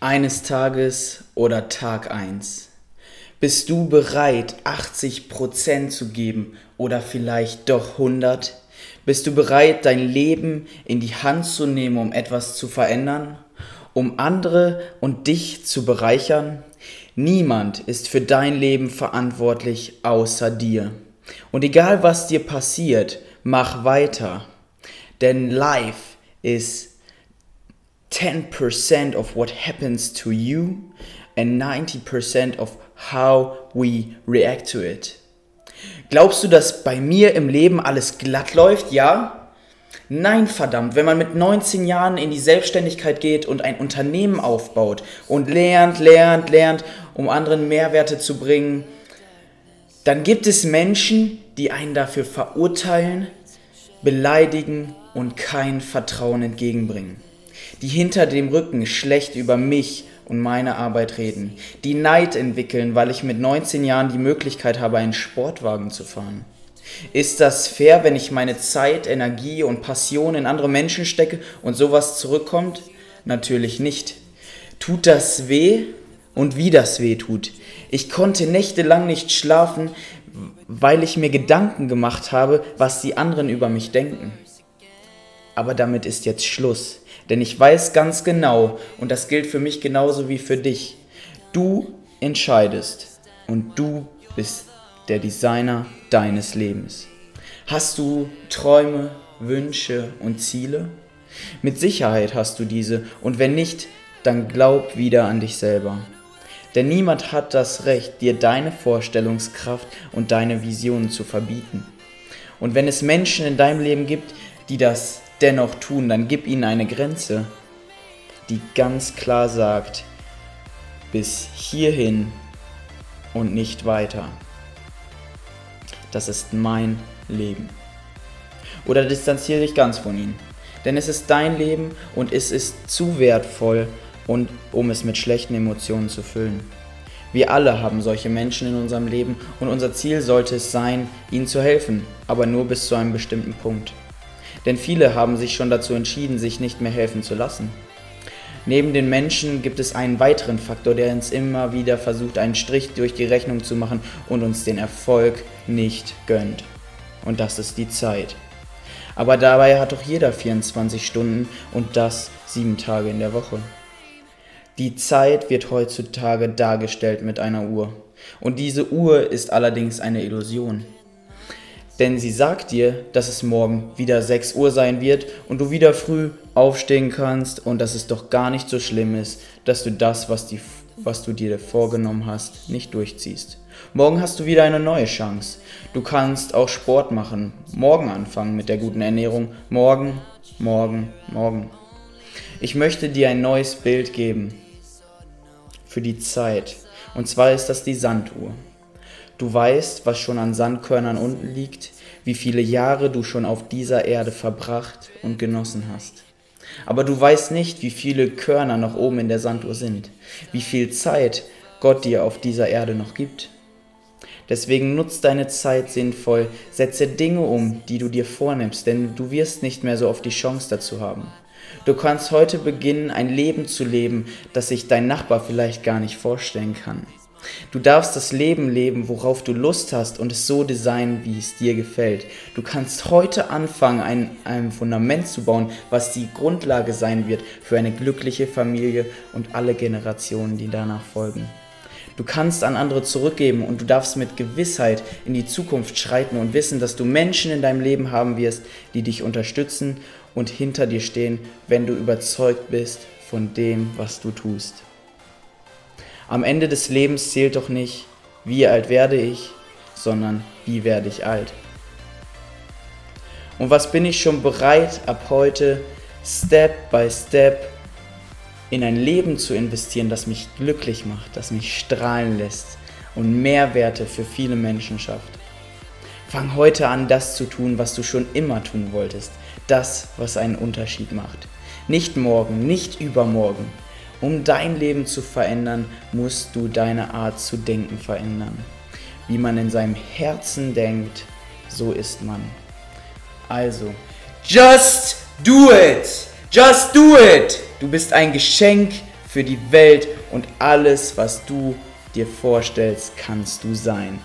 Eines Tages oder Tag 1. Bist du bereit, 80% zu geben oder vielleicht doch 100? Bist du bereit, dein Leben in die Hand zu nehmen, um etwas zu verändern? Um andere und dich zu bereichern? Niemand ist für dein Leben verantwortlich außer dir. Und egal was dir passiert, mach weiter. Denn life is 10% of what happens to you and 90% of how we react to it. Glaubst du, dass bei mir im Leben alles glatt läuft? Ja? Nein, verdammt, wenn man mit 19 Jahren in die Selbstständigkeit geht und ein Unternehmen aufbaut und lernt, lernt, lernt, um anderen Mehrwerte zu bringen, dann gibt es Menschen, die einen dafür verurteilen, beleidigen und kein Vertrauen entgegenbringen die hinter dem Rücken schlecht über mich und meine Arbeit reden, die Neid entwickeln, weil ich mit 19 Jahren die Möglichkeit habe, einen Sportwagen zu fahren. Ist das fair, wenn ich meine Zeit, Energie und Passion in andere Menschen stecke und sowas zurückkommt? Natürlich nicht. Tut das weh? Und wie das weh tut. Ich konnte nächtelang nicht schlafen, weil ich mir Gedanken gemacht habe, was die anderen über mich denken. Aber damit ist jetzt Schluss. Denn ich weiß ganz genau, und das gilt für mich genauso wie für dich, du entscheidest und du bist der Designer deines Lebens. Hast du Träume, Wünsche und Ziele? Mit Sicherheit hast du diese und wenn nicht, dann glaub wieder an dich selber. Denn niemand hat das Recht, dir deine Vorstellungskraft und deine Visionen zu verbieten. Und wenn es Menschen in deinem Leben gibt, die das dennoch tun, dann gib ihnen eine Grenze, die ganz klar sagt, bis hierhin und nicht weiter. Das ist mein Leben. Oder distanziere dich ganz von ihnen. Denn es ist dein Leben und es ist zu wertvoll, und, um es mit schlechten Emotionen zu füllen. Wir alle haben solche Menschen in unserem Leben und unser Ziel sollte es sein, ihnen zu helfen, aber nur bis zu einem bestimmten Punkt denn viele haben sich schon dazu entschieden, sich nicht mehr helfen zu lassen. Neben den Menschen gibt es einen weiteren Faktor, der uns immer wieder versucht, einen Strich durch die Rechnung zu machen und uns den Erfolg nicht gönnt. Und das ist die Zeit. Aber dabei hat doch jeder 24 Stunden und das sieben Tage in der Woche. Die Zeit wird heutzutage dargestellt mit einer Uhr. Und diese Uhr ist allerdings eine Illusion. Denn sie sagt dir, dass es morgen wieder 6 Uhr sein wird und du wieder früh aufstehen kannst und dass es doch gar nicht so schlimm ist, dass du das, was, die, was du dir vorgenommen hast, nicht durchziehst. Morgen hast du wieder eine neue Chance. Du kannst auch Sport machen. Morgen anfangen mit der guten Ernährung. Morgen, morgen, morgen. Ich möchte dir ein neues Bild geben für die Zeit. Und zwar ist das die Sanduhr. Du weißt, was schon an Sandkörnern unten liegt, wie viele Jahre du schon auf dieser Erde verbracht und genossen hast. Aber du weißt nicht, wie viele Körner noch oben in der Sanduhr sind, wie viel Zeit Gott dir auf dieser Erde noch gibt. Deswegen nutz deine Zeit sinnvoll, setze Dinge um, die du dir vornimmst, denn du wirst nicht mehr so oft die Chance dazu haben. Du kannst heute beginnen, ein Leben zu leben, das sich dein Nachbar vielleicht gar nicht vorstellen kann. Du darfst das Leben leben, worauf du Lust hast und es so designen, wie es dir gefällt. Du kannst heute anfangen, ein, ein Fundament zu bauen, was die Grundlage sein wird für eine glückliche Familie und alle Generationen, die danach folgen. Du kannst an andere zurückgeben und du darfst mit Gewissheit in die Zukunft schreiten und wissen, dass du Menschen in deinem Leben haben wirst, die dich unterstützen und hinter dir stehen, wenn du überzeugt bist von dem, was du tust. Am Ende des Lebens zählt doch nicht, wie alt werde ich, sondern wie werde ich alt. Und was bin ich schon bereit, ab heute Step by Step in ein Leben zu investieren, das mich glücklich macht, das mich strahlen lässt und Mehrwerte für viele Menschen schafft. Fang heute an, das zu tun, was du schon immer tun wolltest. Das, was einen Unterschied macht. Nicht morgen, nicht übermorgen, um dein Leben zu verändern, musst du deine Art zu denken verändern. Wie man in seinem Herzen denkt, so ist man. Also, just do it! Just do it! Du bist ein Geschenk für die Welt und alles, was du dir vorstellst, kannst du sein.